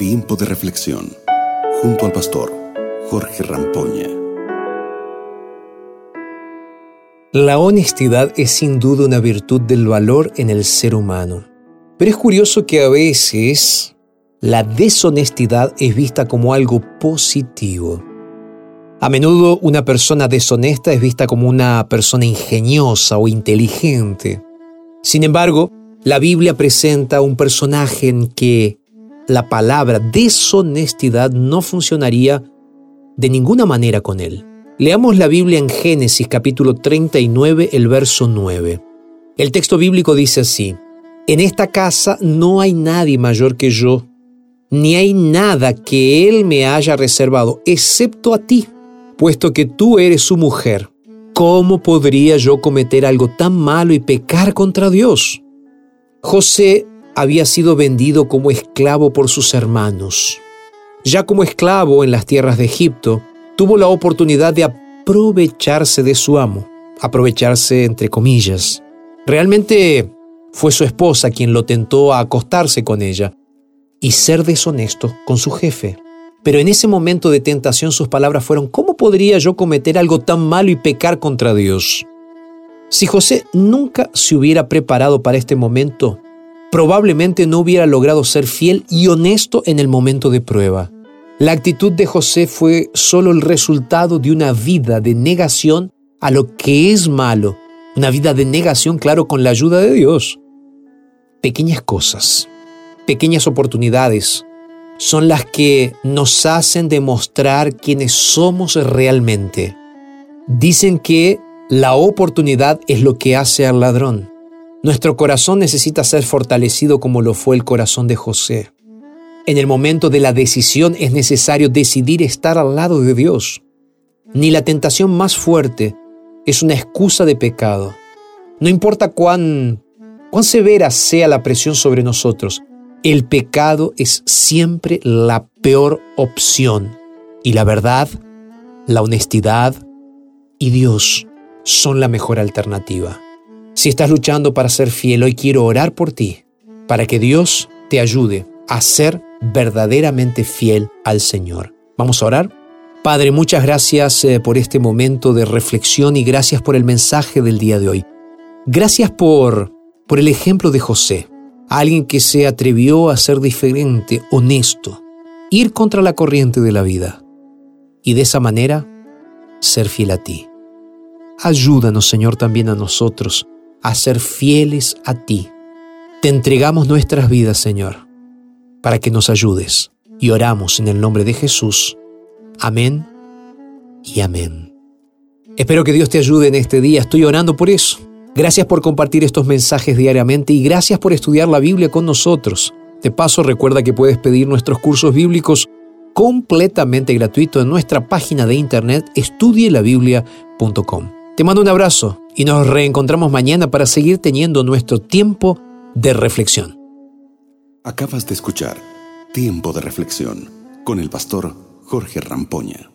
Tiempo de reflexión junto al pastor Jorge Rampoña. La honestidad es sin duda una virtud del valor en el ser humano. Pero es curioso que a veces la deshonestidad es vista como algo positivo. A menudo una persona deshonesta es vista como una persona ingeniosa o inteligente. Sin embargo, la Biblia presenta un personaje en que la palabra deshonestidad no funcionaría de ninguna manera con él. Leamos la Biblia en Génesis capítulo 39, el verso 9. El texto bíblico dice así, En esta casa no hay nadie mayor que yo, ni hay nada que Él me haya reservado, excepto a ti puesto que tú eres su mujer, ¿cómo podría yo cometer algo tan malo y pecar contra Dios? José había sido vendido como esclavo por sus hermanos. Ya como esclavo en las tierras de Egipto, tuvo la oportunidad de aprovecharse de su amo, aprovecharse entre comillas. Realmente fue su esposa quien lo tentó a acostarse con ella y ser deshonesto con su jefe. Pero en ese momento de tentación sus palabras fueron, ¿cómo podría yo cometer algo tan malo y pecar contra Dios? Si José nunca se hubiera preparado para este momento, probablemente no hubiera logrado ser fiel y honesto en el momento de prueba. La actitud de José fue solo el resultado de una vida de negación a lo que es malo, una vida de negación, claro, con la ayuda de Dios. Pequeñas cosas, pequeñas oportunidades, son las que nos hacen demostrar quiénes somos realmente. Dicen que la oportunidad es lo que hace al ladrón. Nuestro corazón necesita ser fortalecido como lo fue el corazón de José. En el momento de la decisión es necesario decidir estar al lado de Dios. Ni la tentación más fuerte es una excusa de pecado. No importa cuán, cuán severa sea la presión sobre nosotros, el pecado es siempre la peor opción y la verdad, la honestidad y Dios son la mejor alternativa. Si estás luchando para ser fiel, hoy quiero orar por ti, para que Dios te ayude a ser verdaderamente fiel al Señor. Vamos a orar. Padre, muchas gracias eh, por este momento de reflexión y gracias por el mensaje del día de hoy. Gracias por, por el ejemplo de José alguien que se atrevió a ser diferente, honesto, ir contra la corriente de la vida y de esa manera ser fiel a ti. Ayúdanos, Señor, también a nosotros a ser fieles a ti. Te entregamos nuestras vidas, Señor, para que nos ayudes y oramos en el nombre de Jesús. Amén y amén. Espero que Dios te ayude en este día. Estoy orando por eso Gracias por compartir estos mensajes diariamente y gracias por estudiar la Biblia con nosotros. De paso, recuerda que puedes pedir nuestros cursos bíblicos completamente gratuito en nuestra página de internet estudielabiblia.com. Te mando un abrazo y nos reencontramos mañana para seguir teniendo nuestro tiempo de reflexión. Acabas de escuchar Tiempo de Reflexión con el pastor Jorge Rampoña.